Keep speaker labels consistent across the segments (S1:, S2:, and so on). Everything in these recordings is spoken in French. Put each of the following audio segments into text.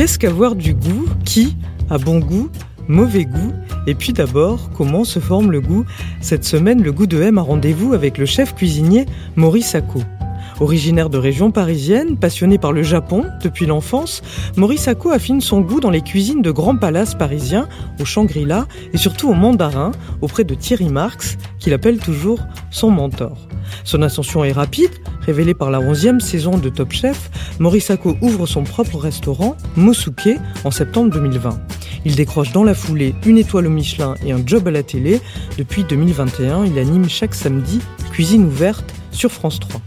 S1: Qu'est-ce qu'avoir du goût Qui a bon goût Mauvais goût? Et puis d'abord, comment se forme le goût? Cette semaine, le goût de M a rendez-vous avec le chef cuisinier Maurice Sacco. Originaire de région parisienne, passionné par le Japon depuis l'enfance, Maurice Sacco affine son goût dans les cuisines de grands palaces parisiens, au Shangri-La et surtout au Mandarin, auprès de Thierry Marx, qu'il appelle toujours son mentor. Son ascension est rapide, révélée par la 11e saison de Top Chef, Maurice Sacco ouvre son propre restaurant, Mosuke, en septembre 2020. Il décroche dans la foulée une étoile au Michelin et un job à la télé. Depuis 2021, il anime chaque samedi Cuisine ouverte sur France 3.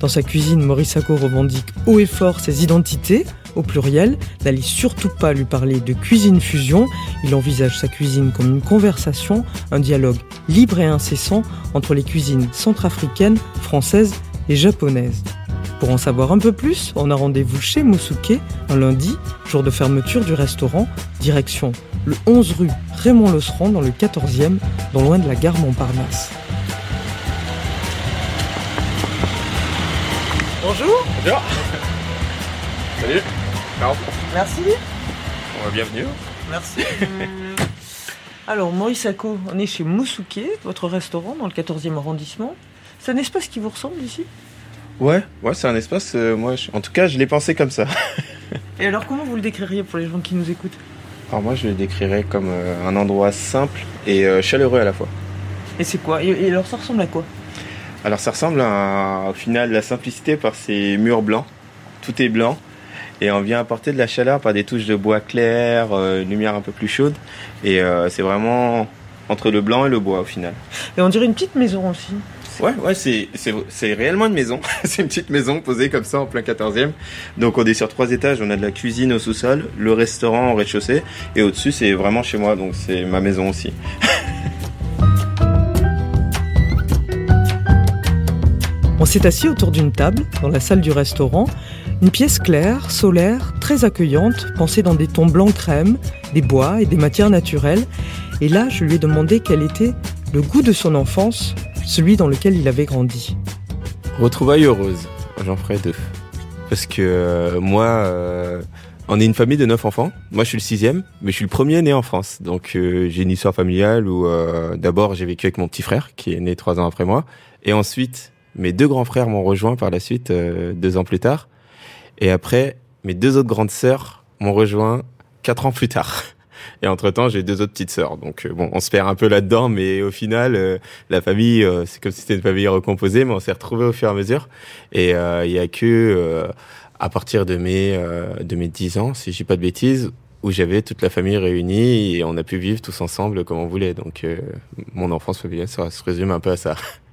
S1: Dans sa cuisine, Maurice Sacco revendique haut et fort ses identités, au pluriel, n'allez surtout pas lui parler de cuisine fusion, il envisage sa cuisine comme une conversation, un dialogue libre et incessant entre les cuisines centrafricaines, françaises et japonaises. Pour en savoir un peu plus, on a rendez-vous chez Musuke un lundi, jour de fermeture du restaurant, direction le 11 rue Raymond Losserand dans le 14e, non loin de la gare Montparnasse. Bonjour
S2: Bonjour. Salut. Ciao.
S1: Merci
S2: Bon, bienvenue.
S1: Merci. Alors, Maurice Sacco, on est chez Musuke, votre restaurant dans le 14e arrondissement. C'est un espace qui vous ressemble ici?
S2: Ouais, ouais, c'est un espace. euh, moi, je- en tout cas, je l'ai pensé comme ça.
S1: Et alors, comment vous le décririez pour les gens qui nous écoutent?
S2: Alors moi, je le décrirais comme euh, un endroit simple et euh, chaleureux à la fois.
S1: Et c'est quoi? Et, et alors, ça ressemble à quoi?
S2: Alors, ça ressemble à, au final la simplicité par ces murs blancs. Tout est blanc et on vient apporter de la chaleur par des touches de bois clair, euh, une lumière un peu plus chaude. Et euh, c'est vraiment entre le blanc et le bois au final.
S1: Et on dirait une petite maison aussi.
S2: Ouais, ouais, c'est, c'est, c'est réellement une maison. c'est une petite maison posée comme ça en plein 14e. Donc on est sur trois étages, on a de la cuisine au sous-sol, le restaurant au rez-de-chaussée, et au-dessus c'est vraiment chez moi, donc c'est ma maison aussi.
S1: On s'est assis autour d'une table, dans la salle du restaurant. Une pièce claire, solaire, très accueillante, pensée dans des tons blanc crème, des bois et des matières naturelles. Et là, je lui ai demandé quel était le goût de son enfance, celui dans lequel il avait grandi.
S3: Retrouvailles heureuses, j'en ferai deux. Parce que euh, moi, euh, on est une famille de neuf enfants. Moi, je suis le sixième, mais je suis le premier né en France. Donc, euh, j'ai une histoire familiale où euh, d'abord j'ai vécu avec mon petit frère, qui est né trois ans après moi, et ensuite mes deux grands frères m'ont rejoint par la suite euh, deux ans plus tard, et après mes deux autres grandes sœurs m'ont rejoint quatre ans plus tard. Et entre temps, j'ai deux autres petites sœurs. Donc euh, bon, on se perd un peu là-dedans, mais au final, euh, la famille, euh, c'est comme si c'était une famille recomposée, mais on s'est retrouvés au fur et à mesure. Et euh, il y a que euh, à partir de mes euh, de mes 10 ans, si je dis pas de bêtises, où j'avais toute la famille réunie et on a pu vivre tous ensemble comme on voulait. Donc euh, mon enfance familiale, ça se résume un peu à ça.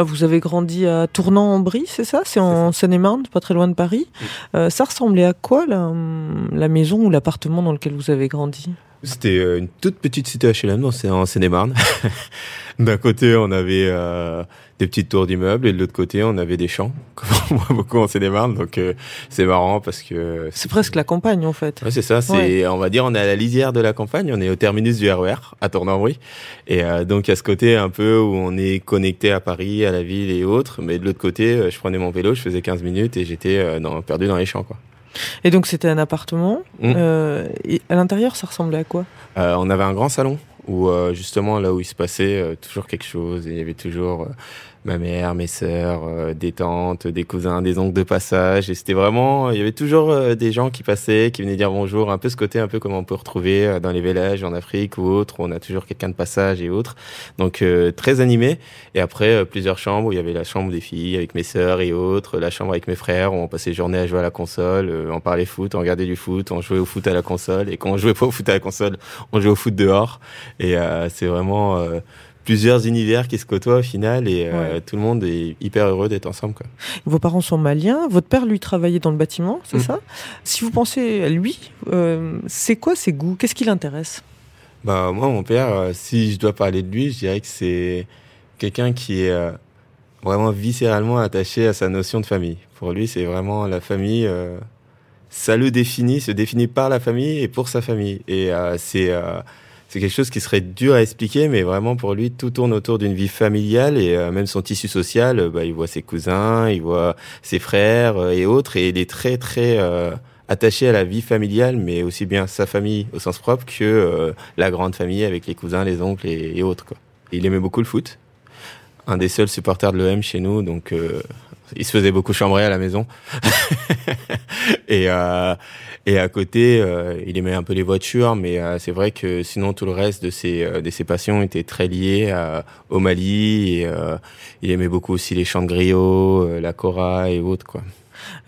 S1: Ah, Vous avez grandi à Tournant-en-Brie, c'est ça? C'est en Seine-et-Marne, pas très loin de Paris. Euh, ça ressemblait à quoi la, la maison ou l'appartement dans lequel vous avez grandi?
S3: C'était euh, une toute petite cité HLM, donc c'est en Seine-et-Marne. D'un côté, on avait euh, des petites tours d'immeubles et de l'autre côté, on avait des champs, comme on voit beaucoup en Seine-et-Marne. Donc euh, c'est marrant parce que
S1: C'est presque la campagne en fait.
S3: Ouais, c'est ça, c'est,
S1: Ouais.
S3: on va dire, on est à la lisière de la campagne, on est au terminus du RER, à Tournambry. Et euh, donc, il y a ce côté un peu où on est connecté à Paris, à la ville et autres. Mais de l'autre côté, euh, je prenais mon vélo, je faisais 15 minutes et j'étais euh, dans, perdu dans les champs, quoi.
S1: Et donc c'était un appartement.
S3: Mm.
S1: Euh, et à l'intérieur, ça ressemblait à quoi?
S3: Euh, on avait un grand salon où, euh, justement, là où il se passait toujours quelque chose. Et il y avait toujours ma mère, mes sœurs, euh, des tantes, des cousins, des oncles de passage. Et c'était vraiment, il y avait toujours euh, des gens qui passaient, qui venaient dire bonjour. Un peu ce côté, un peu comme on peut retrouver euh, dans les villages en Afrique ou autres. où On a toujours quelqu'un de passage et autres. Donc euh, très animé. Et après euh, plusieurs chambres où il y avait la chambre des filles avec mes sœurs et autres, la chambre avec mes frères où on passait journée à jouer à la console, euh, on parlait foot, on regardait du foot, on jouait au foot à la console. Et quand on jouait pas au foot à la console, on jouait au foot dehors. Et euh, c'est vraiment euh, plusieurs univers qui se côtoient au final et euh,
S1: Ouais.
S3: tout le monde est hyper heureux d'être ensemble. Quoi.
S1: Vos parents sont maliens. Votre père, lui, travaillait dans le bâtiment, c'est
S3: Mm.
S1: ça? Si vous pensez à lui, euh, c'est quoi ses goûts? Qu'est-ce qui l'intéresse?
S3: Bah, moi, mon père, euh, si je dois parler de lui, je dirais que c'est quelqu'un qui est euh, vraiment viscéralement attaché à sa notion de famille. Pour lui, c'est vraiment la famille. euh, ça le définit, se définit par la famille et pour sa famille. Et c'est c'est quelque chose qui serait dur à expliquer, mais vraiment pour lui, tout tourne autour d'une vie familiale et euh, même son tissu social. euh, bah, il voit ses cousins, il voit ses frères euh, et autres, et il est très très euh, attaché à la vie familiale, mais aussi bien sa famille au sens propre que la grande famille avec les cousins, les oncles et, autres. Quoi. Il aimait beaucoup le foot. Un des seuls supporters de l'OM chez nous, donc il se faisait beaucoup chambrer à la maison. et, euh, et à côté, euh, il aimait un peu les voitures, mais euh, c'est vrai que sinon tout le reste de ses, euh, de ses passions était très lié à- au Mali. Et, euh, il aimait beaucoup aussi les chants de euh, la kora et autres. Quoi.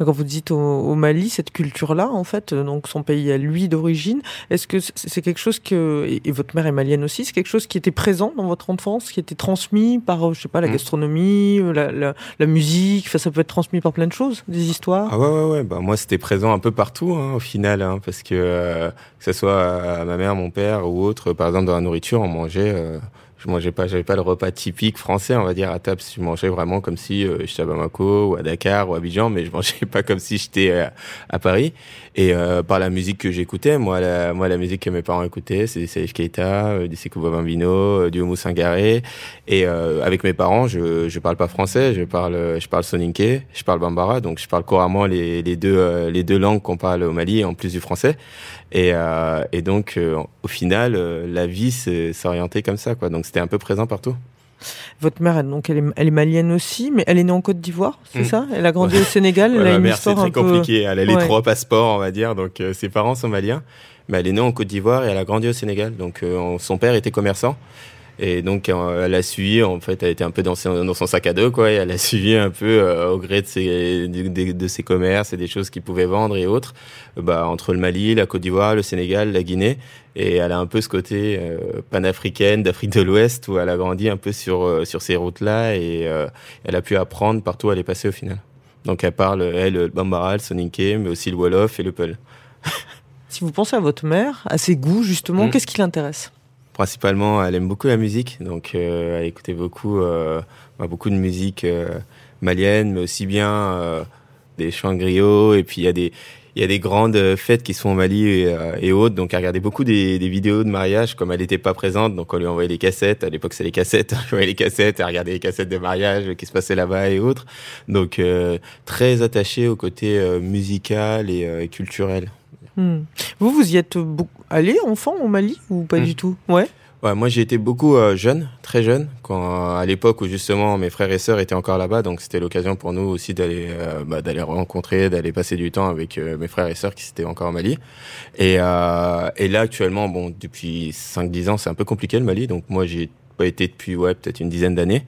S1: Quand vous dites au, au Mali, cette culture-là, en fait, euh, donc son pays à lui d'origine, est-ce que c'est quelque chose que, et votre mère est malienne aussi, c'est quelque chose qui était présent dans votre enfance, qui était transmis par, euh, je sais pas, la
S3: Mm.
S1: gastronomie, euh, la, la, la musique, enfin, ça peut être transmis par plein de choses, des histoires?
S3: Ah ouais, ouais, ouais. Bah, moi, c'était présent un peu partout, hein, au final, hein, parce que, euh, que ce soit à ma mère, mon père ou autre, par exemple, dans la nourriture, on mangeait, euh, je mangeais pas, j'avais pas le repas typique français, on va dire, à table. Je mangeais vraiment comme si euh, j'étais à Bamako ou à Dakar ou à Abidjan, mais je mangeais pas comme si j'étais euh, à Paris. Et euh, par la musique que j'écoutais, moi la, moi, la musique que mes parents écoutaient, c'est Salif Keita, euh, du Sekou Bambino, euh, du Oumou Sangaré. Et avec mes parents, je je parle pas français, je parle je parle soninké, je parle bambara, donc je parle couramment les, les deux les deux langues qu'on parle au Mali en plus du français. Et et donc au final, la vie s'est orientée comme ça quoi. Donc c'était un peu présent partout.
S1: Votre mère, elle, donc, elle est, elle est malienne aussi, mais elle est née en Côte d'Ivoire, c'est
S3: Mm.
S1: ça? Elle a grandi au Sénégal, elle
S3: Ouais,
S1: a
S3: ma
S1: une
S3: mère, c'est très
S1: peu...
S3: compliqué. Elle a les
S1: Ouais.
S3: trois passeports, on va dire. Donc, euh, ses parents sont maliens. Mais elle est née en Côte d'Ivoire et elle a grandi au Sénégal. Donc, euh, on- son père était commerçant. Et donc, elle a suivi, en fait, elle était un peu dans son, dans son sac à dos, quoi. Et elle a suivi un peu, euh, au gré de ses, de, ses commerces et des choses qu'il pouvait vendre et autres, bah, entre le Mali, la Côte d'Ivoire, le Sénégal, la Guinée. Et elle a un peu ce côté euh, panafricaine d'Afrique de l'Ouest où elle a grandi un peu sur, euh, sur ces routes-là et euh, elle a pu apprendre partout où elle est passée au final. Donc elle parle, elle, le bambara, le soninké, mais aussi le wolof et le peul.
S1: Si vous pensez à votre mère, à ses goûts, justement,
S3: Mm.
S1: qu'est-ce qui l'intéresse?
S3: Principalement, elle aime beaucoup la musique, donc euh, elle écoutait beaucoup, euh, bah, beaucoup de musique euh, malienne, mais aussi bien des chants griots, et puis il y a des des grandes fêtes qui sont au Mali et, autres, donc elle regardait beaucoup des, des vidéos de mariage, comme elle n'était pas présente, donc on lui envoyait les cassettes, à l'époque c'est les cassettes, on lui les cassettes, elle regardait les cassettes de mariage qui se passaient là-bas et autres, donc très attachée au côté musical et culturel.
S1: Hmm. Vous, vous y êtes allé enfant au Mali ou pas
S3: Mm.
S1: du tout? Ouais.
S3: Ouais, moi j'ai été beaucoup euh, jeune, très jeune, quand à l'époque où justement mes frères et sœurs étaient encore là-bas, donc c'était l'occasion pour nous aussi d'aller euh, bah, d'aller rencontrer, d'aller passer du temps avec euh, mes frères et sœurs qui étaient encore au Mali. Et, euh, et là actuellement, bon, depuis 5-10 ans, c'est un peu compliqué le Mali, donc moi j'ai pas été depuis ouais peut-être une dizaine d'années,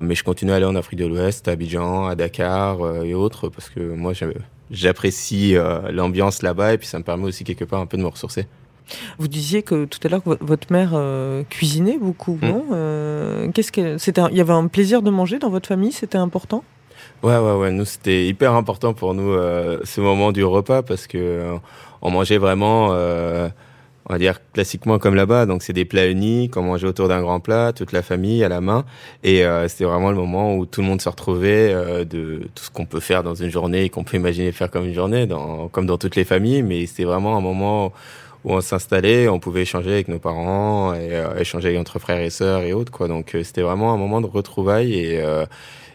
S3: mais je continue à aller en Afrique de l'Ouest, à Abidjan, à Dakar euh, et autres, parce que moi j'ai- j'apprécie euh, l'ambiance là-bas et puis ça me permet aussi quelque part un peu de me ressourcer.
S1: Vous disiez que tout à l'heure votre mère euh, cuisinait beaucoup,
S3: Mm.
S1: non? Euh, Qu'est-ce que c'était Il y avait un plaisir de manger dans votre famille, c'était important?
S3: Ouais, ouais, ouais. Nous, c'était hyper important pour nous ce moment du repas parce que on mangeait vraiment, on va dire classiquement comme là-bas. Donc, c'est des plats uniques. On mangeait autour d'un grand plat, toute la famille à la main. Et euh, c'était vraiment le moment où tout le monde se retrouvait euh, de tout ce qu'on peut faire dans une journée et qu'on peut imaginer faire comme une journée, dans, comme dans toutes les familles. Mais c'était vraiment un moment où on s'installait, on pouvait échanger avec nos parents et euh, échanger entre frères et sœurs et autres. Quoi. Donc, euh, c'était vraiment un moment de retrouvailles et euh,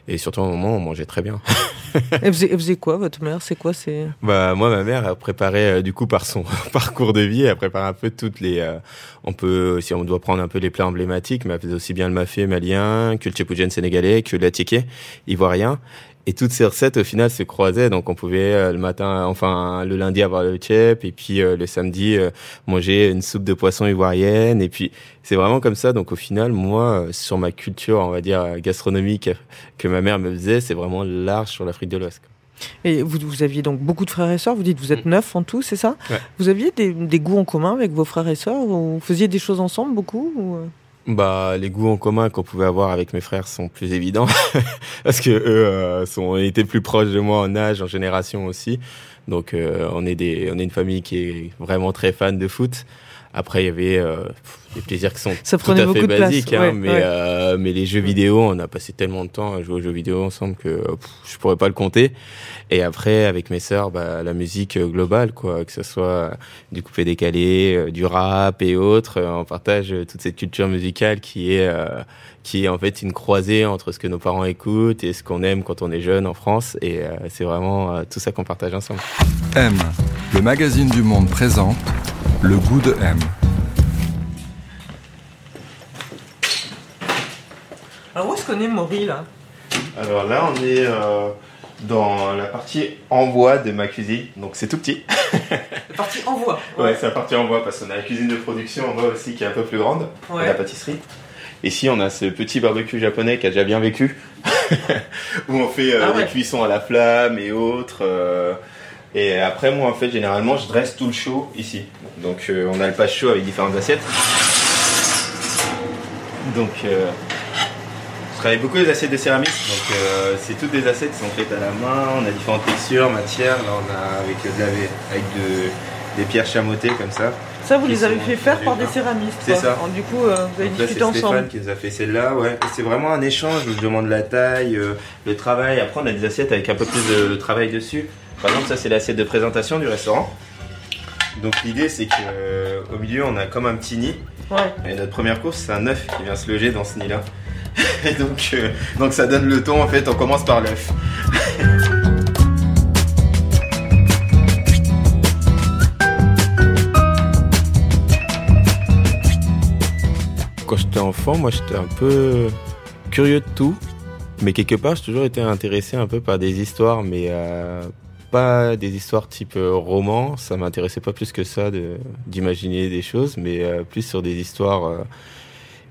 S3: et surtout un moment où on mangeait très bien.
S1: elle, faisait, quoi, votre mère? C'est quoi c'est?
S3: Bah moi ma mère a préparé euh, du coup par son parcours de vie, elle prépare un peu toutes les euh, on peut si on doit prendre un peu les plats emblématiques, mais elle faisait aussi bien le mafé malien, que le tchépoujen sénégalais, que l'atiké ivoirien. Et toutes ces recettes au final se croisaient, donc on pouvait euh, le matin, enfin le lundi avoir le tchép, et puis euh, le samedi euh, manger une soupe de poisson ivoirienne, et puis c'est vraiment comme ça. Donc au final, moi, sur ma culture, on va dire gastronomique que ma mère me faisait, c'est vraiment large sur l'Afrique de l'Ouest.
S1: Et vous, vous aviez donc beaucoup de frères et sœurs, vous dites vous êtes neuf en tout, c'est ça?
S3: Ouais.
S1: Vous aviez des, des goûts en commun avec vos frères et sœurs? Vous faisiez des choses ensemble beaucoup ou...
S3: Bah, les goûts en commun qu'on pouvait avoir avec mes frères sont plus évidents parce que eux euh, sont étaient plus proches de moi en âge, en génération aussi. Donc euh, on est des on est une famille qui est vraiment très fan de foot. Après, il y avait euh, des plaisirs qui sont
S1: Ça
S3: tout à fait basiques, hein,
S1: ouais,
S3: mais
S1: ouais.
S3: euh, mais les jeux vidéo, on a passé tellement de temps à jouer aux jeux vidéo ensemble que euh, pff, je pourrais pas le compter. Et après, avec mes sœurs, bah, la musique euh, globale, quoi, que ce soit euh, du coupé décalé, du rap et autres, on partage toute cette culture musicale qui est euh, qui est en fait une croisée entre ce que nos parents écoutent et ce qu'on aime quand on est jeune en France. Et euh, c'est vraiment euh, tout ça qu'on partage ensemble.
S4: M, le magazine du monde présente le goût de M.
S1: Alors où est-ce qu'on est, Maury, là?
S2: Alors là, on est euh, dans la partie en bois de ma cuisine, donc c'est tout petit.
S1: La partie envoi.
S2: Ouais, c'est la partie en bois parce qu'on a la cuisine de production en bois aussi qui est un peu plus grande,
S1: Ouais.
S2: et la pâtisserie. Ici, on a ce petit barbecue japonais qui a déjà bien vécu, où on fait euh,
S1: Ah ouais.
S2: des cuissons à la flamme et autres. euh, et après, moi, en fait, généralement, je dresse tout le chaud ici. Donc, euh, on a le pas chaud avec différentes assiettes. Donc, euh, je travaille beaucoup les assiettes de céramique. Donc, euh, c'est toutes des assiettes qui sont faites à la main. On a différentes textures, matières. Là, on a avec, de la, avec de- des pierres chamottées comme ça.
S1: Ça, vous les avez fait faire par des céramistes.
S2: C'est ça.
S1: Alors, du coup, euh, vous avez discuté
S2: c'est
S1: ensemble.
S2: Stéphane qui nous a fait celle-là, ouais. C'est vraiment un échange. Je demande la taille, euh, le travail. Après, on a des assiettes avec un peu plus de travail dessus. Par exemple, ça, c'est l'assiette de présentation du restaurant. Donc l'idée, c'est que euh, au milieu, on a comme un petit nid.
S1: Ouais.
S2: Et notre première course, c'est un œuf qui vient se loger dans ce nid-là. Et donc, euh, donc ça donne le ton. En fait, on commence par l'œuf.
S3: Quand j'étais enfant, moi j'étais un peu curieux de tout, mais quelque part j'ai toujours été intéressé un peu par des histoires, mais euh, pas des histoires type euh, roman. Ça m'intéressait pas plus que ça de d'imaginer des choses, mais euh, plus sur des histoires euh,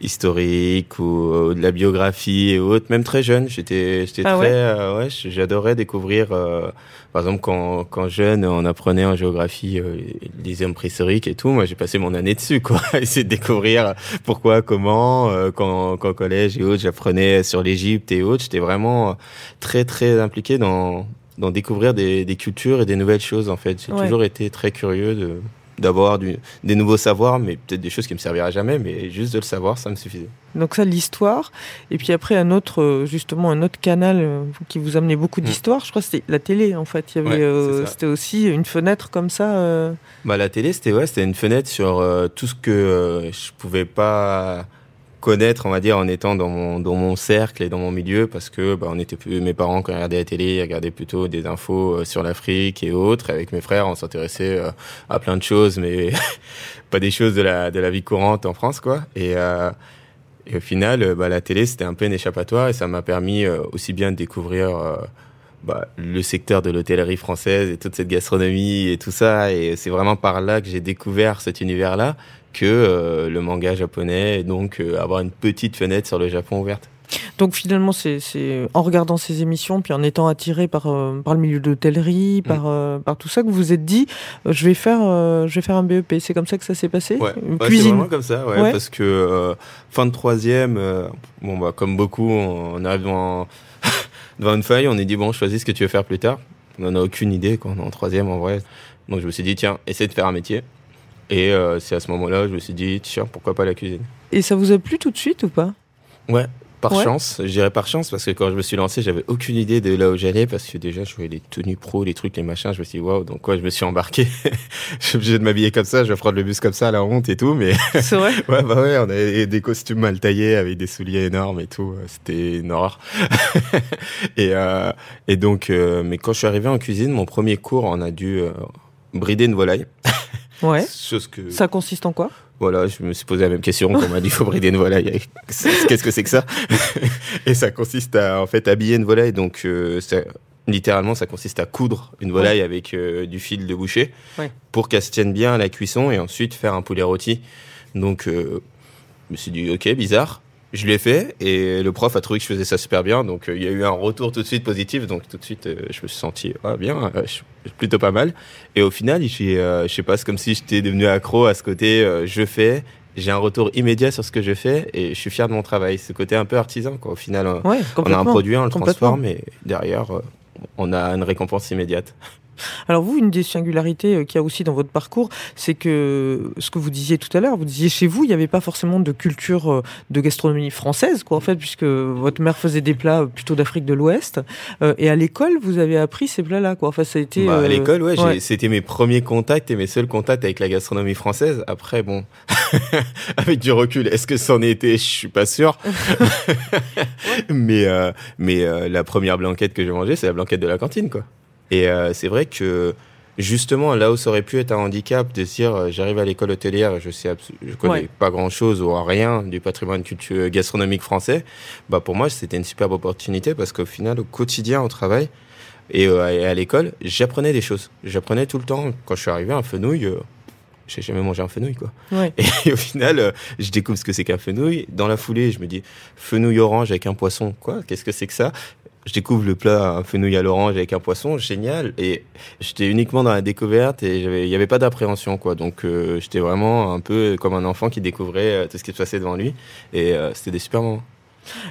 S3: historiques ou de la biographie et autres. Même très jeune, j'étais j'étais
S1: Ah
S3: très
S1: ouais
S3: euh, ouais, j'adorais découvrir. euh, par exemple, quand, quand jeune, on apprenait en géographie euh, les hommes préhistoriques et tout. Moi, j'ai passé mon année dessus, quoi, essayer de découvrir pourquoi, comment. euh, quand, quand au collège et autres, j'apprenais sur l'Égypte et autres. J'étais vraiment très, très impliqué dans, dans découvrir des, des cultures et des nouvelles choses, en fait. J'ai
S1: Ouais.
S3: toujours été très curieux de d'avoir des nouveaux savoirs, mais peut-être des choses qui me serviraient jamais, mais juste de le savoir, ça me suffisait.
S1: Donc ça, l'histoire. Et puis après, un autre, euh, justement, un autre canal euh, qui vous amenait beaucoup d'histoire. Je crois que c'était la télé, en fait. Il y avait,
S3: Mm. Ouais,
S1: euh, c'était aussi une fenêtre comme ça. euh,
S3: Bah, la télé, c'était ouais, c'était une fenêtre sur euh, tout ce que je pouvais pas connaître, on va dire, en étant dans mon dans mon cercle et dans mon milieu, parce que bah, on était plus mes parents quand ils regardaient la télé, ils regardaient plutôt des infos euh, sur l'Afrique et autres. Avec mes frères, on s'intéressait euh, à plein de choses, mais pas des choses de la de la vie courante en France, quoi. Et euh, et au final, euh, bah, la télé, c'était un peu un échappatoire et ça m'a permis aussi bien de découvrir bah, le secteur de l'hôtellerie française et toute cette gastronomie et tout ça. Et c'est vraiment par là que j'ai découvert cet univers-là que euh, le manga japonais et donc euh, avoir une petite fenêtre sur le Japon ouverte.
S1: Donc finalement, c'est en regardant ces émissions, puis en étant attiré par, euh, par le milieu de l'hôtellerie,
S3: Mm.
S1: par, euh, par tout ça, que vous vous êtes dit, euh, je vais faire, je vais faire un BEP. C'est comme ça que ça s'est passé?
S3: Ouais,
S1: Une
S3: ouais,
S1: cuisine?
S3: vraiment comme ça, ouais, parce que fin de troisième, bon bah comme beaucoup, on arrive devant, devant une feuille, on est dit bon, choisis ce que tu veux faire plus tard. On n'en a aucune idée quand on est en troisième en vrai. Donc je me suis dit tiens, essaie de faire un métier. Et euh, c'est à ce moment-là, je me suis dit tiens, pourquoi pas la cuisine.
S1: Et ça vous a plu tout de suite ou pas?
S3: Ouais, par
S1: Ouais.
S3: chance. Je dirais par chance parce que quand je me suis lancé, j'avais aucune idée de là où j'allais parce que déjà, je voyais les tenues pro, les trucs, les machins. Je me suis dit, waouh, donc quoi, je me suis embarqué. je suis obligé de m'habiller comme ça, je vais prendre le bus comme ça, la honte et tout. Mais
S1: C'est vrai
S3: ouais, bah ouais, on avait des costumes mal taillés avec des souliers énormes et tout. C'était une horreur. et, euh, et donc, euh, mais quand je suis arrivé en cuisine, mon premier cours, on a dû euh, brider une volaille.
S1: Ouais.
S3: Chose que
S1: Ça consiste en quoi?
S3: Voilà, je me suis posé la même question quand on m'a dit faut brider une volaille. Qu'est-ce que c'est que ça Et ça consiste à en fait habiller une volaille. Donc euh, ça- littéralement, ça consiste à coudre une volaille avec euh, du fil de boucher
S1: Ouais.
S3: pour qu'elle se tienne bien à la cuisson et ensuite faire un poulet rôti. Donc euh, je me suis dit ok bizarre. Je l'ai fait et le prof a trouvé que je faisais ça super bien. Donc euh, il y a eu un retour tout de suite positif. Donc tout de suite euh, je me suis senti ah, bien, euh, je suis plutôt pas mal. Et au final, j'ai, euh, je sais pas, c'est comme si j'étais devenu accro à ce côté. je fais, j'ai un retour immédiat sur ce que je fais et je suis fier de mon travail. Ce côté un peu artisan, quoi. Au final,
S1: Ouais,
S3: on a un produit, on le transforme et derrière, on a une récompense immédiate.
S1: Alors vous, une des singularités euh, qu'il y a aussi dans votre parcours, c'est que ce que vous disiez tout à l'heure, vous disiez chez vous, il n'y avait pas forcément de culture euh, de gastronomie française, quoi, en fait, puisque votre mère faisait des plats plutôt d'Afrique de l'Ouest. Euh, et à l'école, vous avez appris ces plats-là, quoi. Enfin, ça a été.
S3: Bah, à
S1: euh,
S3: l'école, ouais, c'était mes premiers contacts et mes seuls contacts avec la gastronomie française. Après, bon, avec du recul, est-ce que c'en était? Je suis pas sûr. mais euh, mais euh, la première blanquette que j'ai mangée, c'est la blanquette de la cantine, quoi. Et euh, c'est vrai que justement, là où ça aurait pu être un handicap de se dire, euh, j'arrive à l'école hôtelière, et je sais, je connais
S1: Ouais.
S3: pas grand chose ou rien du patrimoine culture gastronomique français. Bah pour moi, c'était une superbe opportunité parce qu'au final, au quotidien, au travail et, euh, et à l'école, j'apprenais des choses. J'apprenais tout le temps. Quand je suis arrivé, un fenouil, euh, j'ai jamais mangé un fenouil, quoi.
S1: Ouais.
S3: Et au final, euh, je découvre ce que c'est qu'un fenouil. Dans la foulée, je me dis fenouil orange avec un poisson. Quoi Qu'est-ce que c'est que ça? Je découvre le plat fenouil à l'orange avec un poisson, génial. Et j'étais uniquement dans la découverte et il n'y avait pas d'appréhension, quoi. Donc euh, j'étais vraiment un peu comme un enfant qui découvrait euh, tout ce qui se passait devant lui. Et euh, c'était des super moments.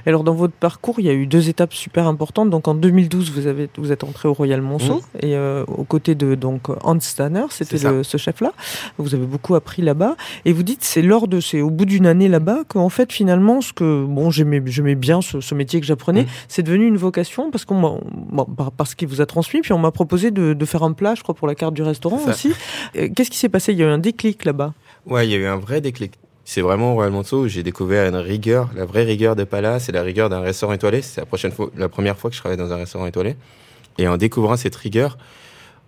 S1: Alors dans votre parcours, il y a eu deux étapes super importantes. Donc en 2012, vous avez vous êtes entré au Royal Monceau et euh, aux côtés de donc Hans Stanner, c'était ce chef-là. Vous avez beaucoup appris là-bas et vous dites c'est lors de c'est au bout d'une année là-bas qu'en fait finalement ce que bon j'aimais j'aimais bien ce, ce métier que j'apprenais,
S3: Mm.
S1: c'est devenu une vocation parce qu'on bon, parce qu'il vous a transmis puis on m'a proposé de, de faire un plat, je crois pour la carte du restaurant aussi. Qu'est-ce qui s'est passé? Il y a eu un déclic là-bas?
S3: Ouais, il y a eu un vrai déclic. C'est vraiment au Royal Monceau où j'ai découvert une rigueur, la vraie rigueur de Pala, c'est la rigueur d'un restaurant étoilé. C'est la prochaine fois, la première fois que je travaille dans un restaurant étoilé. Et en découvrant cette rigueur,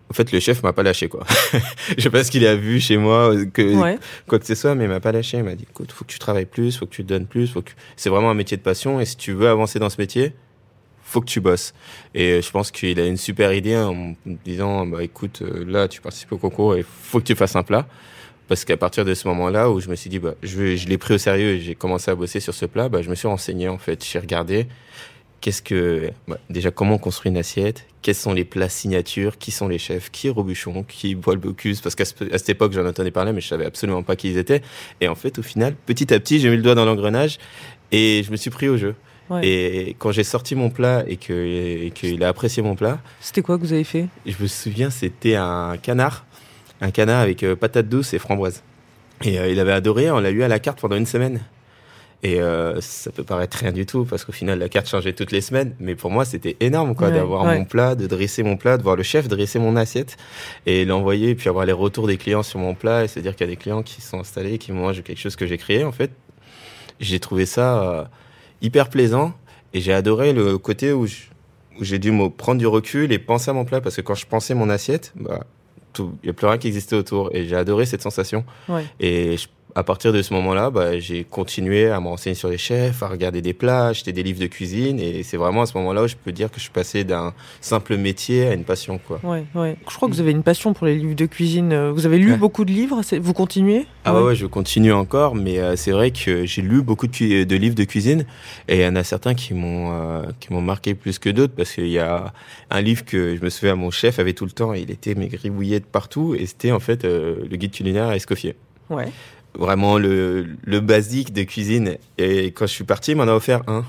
S3: en fait, le chef m'a pas lâché, quoi. je sais pas ce qu'il a vu chez moi, que,
S1: Ouais.
S3: quoi que ce soit, mais il m'a pas lâché. Il m'a dit, écoute, faut que tu travailles plus, faut que tu te donnes plus, faut que... c'est vraiment un métier de passion. Et si tu veux avancer dans ce métier, faut que tu bosses. Et je pense qu'il a une super idée en me disant, bah, écoute, euh, là, tu participes au concours et faut que tu fasses un plat. Parce qu'à partir de ce moment-là où je me suis dit, bah, je, je l'ai pris au sérieux et j'ai commencé à bosser sur ce plat, bah, je me suis renseigné, en fait. J'ai regardé qu'est-ce que, bah, déjà, comment on construit une assiette, quels sont les plats signatures, qui sont les chefs, qui est Robuchon, qui est Bois le Bocuse, parce qu'à cette époque, j'en entendais parler, mais je savais absolument pas qui ils étaient. Et en fait, au final, petit à petit, j'ai mis le doigt dans l'engrenage et je me suis pris au jeu.
S1: Ouais.
S3: Et quand j'ai sorti mon plat et que- et qu'il a apprécié mon plat,
S1: C'était quoi que vous avez fait?
S3: je me souviens, c'était un canard, un canard avec euh, patate douce et framboise. Et euh, il avait adoré, on l'a eu à la carte pendant une semaine. Et euh, ça peut paraître rien du tout parce qu'au final la carte changeait toutes les semaines, mais pour moi c'était énorme quoi
S1: Ouais,
S3: d'avoir
S1: ouais.
S3: mon plat, de dresser mon plat, de voir le chef dresser mon assiette et l'envoyer, puis avoir les retours des clients sur mon plat et se dire qu'il y a des clients qui sont installés, qui mangent quelque chose que j'ai créé en fait. J'ai trouvé ça euh, hyper plaisant et j'ai adoré le côté où j'ai dû me prendre du recul et penser à mon plat parce que quand je pensais mon assiette, bah, tout, il y a plus rien qui existait autour et j'ai adoré cette sensation.
S1: Ouais.
S3: Et je- à partir de ce moment-là, bah, j'ai continué à me renseigner sur les chefs, à regarder des plats, acheter des livres de cuisine et c'est vraiment à ce moment-là où je peux dire que je suis passé d'un simple métier à une passion quoi.
S1: Ouais, ouais. Je crois que vous avez une passion pour les livres de cuisine. Euh, Vous avez lu
S3: Ouais.
S1: beaucoup de livres. Vous continuez?
S3: Ah ouais, ouais, je continue encore, mais euh, c'est vrai que j'ai lu beaucoup de, livres de cuisine et il y en a certains qui m'ont euh, m'ont marqué plus que d'autres parce qu'il y a un livre que je me souviens mon chef avait tout le temps, il était mais gribouillé de partout et c'était en fait euh, le guide culinaire à Escoffier.
S1: Ouais.
S3: Vraiment le, le basique de cuisine et quand je suis parti, il m'en a offert un.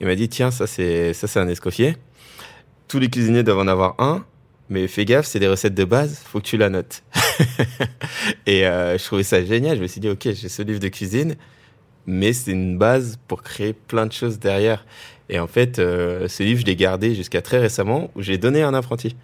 S3: Il m'a dit tiens ça c'est ça c'est un Escoffier. Tous les cuisiniers doivent en avoir un. Mais fais gaffe, c'est des recettes de base, faut que tu la notes. Et euh, je trouvais ça génial. Je me suis dit, ok, j'ai ce livre de cuisine, mais c'est une base pour créer plein de choses derrière. Et en fait, euh, ce livre, je l'ai gardé jusqu'à très récemment, où j'ai donné à un apprenti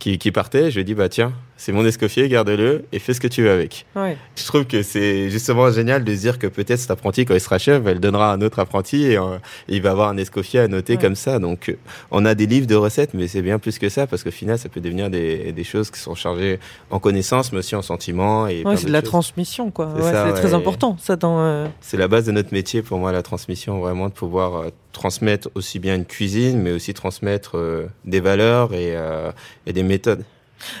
S3: qui, qui partait. Je lui ai dit, bah tiens, c'est mon escoffier, garde-le et fais ce que tu veux avec.
S1: Ouais.
S3: Je trouve que c'est justement génial de se dire que peut-être cet apprenti, quand il sera chef, elle donnera à un autre apprenti et, euh, il va avoir un escoffier à noter
S1: Ouais.
S3: comme ça. Donc, euh, on a des livres de recettes, mais c'est bien plus que ça parce qu'au final, ça peut devenir des, des choses qui sont chargées en connaissances, mais aussi en sentiments. Et
S1: Ouais, c'est de la
S3: choses.
S1: transmission, quoi.
S3: C'est
S1: Ouais,
S3: ça,
S1: c'est très important, ça, dans. euh,
S3: C'est la base de notre métier pour moi, la transmission, vraiment de pouvoir euh, transmettre aussi bien une cuisine, mais aussi transmettre des valeurs et, euh, et des méthodes.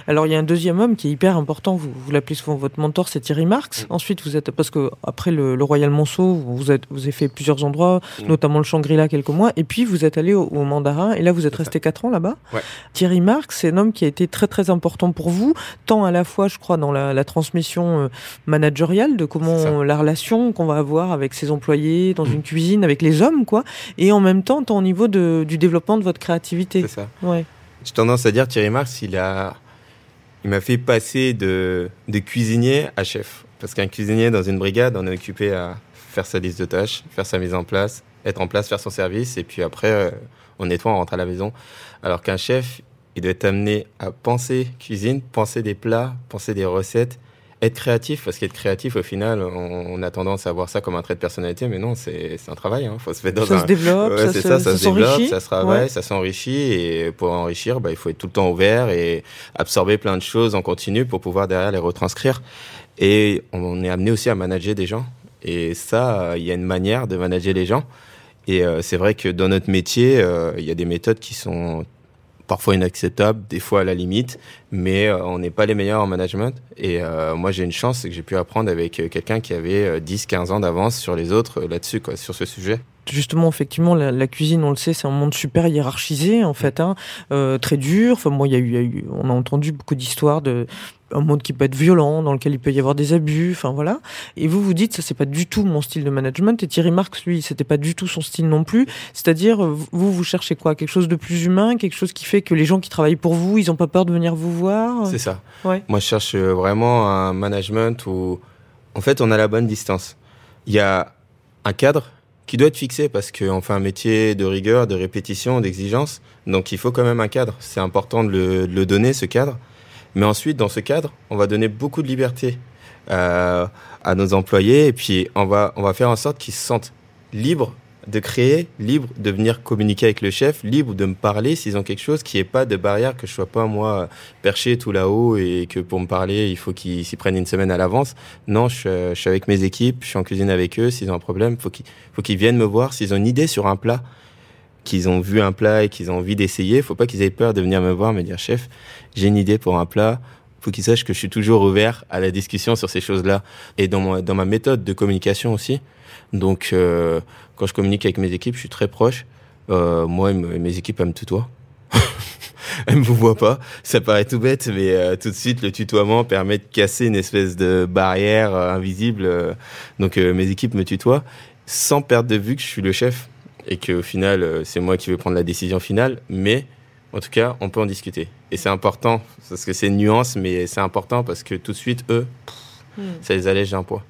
S1: Alors il y a un deuxième homme qui est hyper important, vous, vous l'appelez souvent votre mentor, c'est Thierry Marx.
S3: Mm.
S1: Ensuite vous êtes, parce que après le, le Royal Monceau, vous, êtes, vous avez fait plusieurs endroits,
S3: Mm.
S1: notamment le Shangri-La quelques mois, et puis vous êtes allé au, au Mandarin, et là vous êtes resté quatre ans là-bas.
S3: Ouais.
S1: Thierry Marx, c'est un homme qui a été très très important pour vous, tant à la fois je crois dans la, la transmission euh, managériale de comment la relation qu'on va avoir avec ses employés dans
S3: Mm.
S1: une cuisine, avec les hommes quoi, et en même temps tant au niveau de, du développement de votre créativité.
S3: C'est ça.
S1: Ouais.
S3: J'ai tendance à dire Thierry Marx, il a, il m'a fait passer de, de cuisinier à chef. Parce qu'un cuisinier dans une brigade, on est occupé à faire sa liste de tâches, faire sa mise en place, être en place, faire son service, et puis après, euh, on nettoie, on rentre à la maison. Alors qu'un chef, il doit être amené à penser cuisine, penser des plats, penser des recettes, être créatif, parce qu'être créatif, au final, on, on a tendance à voir ça comme un trait de personnalité, mais non, c'est c'est un travail. Il faut se mettre dans
S1: Ça
S3: un,
S1: se développe,
S3: Ouais,
S1: ça, se,
S3: ça, ça, se
S1: s'enrichit.
S3: développe, ça se travaille,
S1: Ouais.
S3: ça s'enrichit. Et pour enrichir, bah, il faut être tout le temps ouvert et absorber plein de choses en continu pour pouvoir derrière les retranscrire. Et on est amené aussi à manager des gens. Et ça, il y a une manière de manager les gens. Et euh, c'est vrai que dans notre métier, euh, il y a des méthodes qui sont parfois inacceptables, des fois à la limite, mais euh, on n'est pas les meilleurs en management. Et euh, moi, j'ai une chance, c'est que j'ai pu apprendre avec euh, quelqu'un qui avait euh, 10-15 ans d'avance sur les autres là-dessus, quoi, sur ce sujet.
S1: Justement, effectivement, la, la cuisine, on le sait, c'est un monde super hiérarchisé, en fait, hein, euh, très dur. Enfin, moi, il y, a eu- il y a eu, on a entendu beaucoup d'histoires de un monde qui peut être violent, dans lequel il peut y avoir des abus. Enfin voilà. Et vous vous dites, ça c'est pas du tout mon style de management. Et Thierry Marx, lui, c'était pas du tout son style non plus. C'est-à-dire, euh, vous, vous cherchez quoi? Quelque chose de plus humain, quelque chose qui fait que les gens qui travaillent pour vous, ils ont pas peur de venir vous voir?
S3: C'est ça.
S1: Ouais.
S3: Moi, je cherche euh, vraiment un management où, en fait, on a la bonne distance. Il y a un cadre qui doit être fixé parce qu'on fait un métier de rigueur, de répétition, d'exigence. Donc, il faut quand même un cadre. C'est important de le, de le donner, ce cadre. Mais ensuite, dans ce cadre, on va donner beaucoup de liberté euh, à nos employés et puis on va, on va faire en sorte qu'ils se sentent libres de créer, libres de venir communiquer avec le chef, libres de me parler s'ils ont quelque chose, qui ait pas de barrière, que je sois pas moi perché tout là-haut et que pour me parler, il faut qu'ils s'y prennent une semaine à l'avance. Non, je, suis- avec mes équipes, je suis en cuisine avec eux. S'ils ont un problème, faut qu'ils faut qu'ils viennent me voir. S'ils ont une idée sur un plat, qu'ils ont vu un plat et qu'ils ont envie d'essayer, faut pas qu'ils aient peur de venir me voir, me dire chef, j'ai une idée pour un plat. Faut qu'ils sachent que je suis toujours ouvert à la discussion sur ces choses-là et dans ma méthode de communication aussi. Donc, euh, quand je communique avec mes équipes, je suis très proche. Euh, moi, mes équipes, elles me tutoient. elles me voient pas. Ça paraît tout bête, mais euh, tout de suite, le tutoiement permet de casser une espèce de barrière euh, invisible. euh. donc, euh, mes équipes me tutoient sans perdre de vue que je suis le chef et qu'au final, c'est moi qui vais prendre la décision finale. Mais en tout cas, on peut en discuter. Et c'est important, parce que c'est une nuance, mais c'est important parce que tout de suite, eux,
S1: Hmm.
S3: ça les allège d'un poids.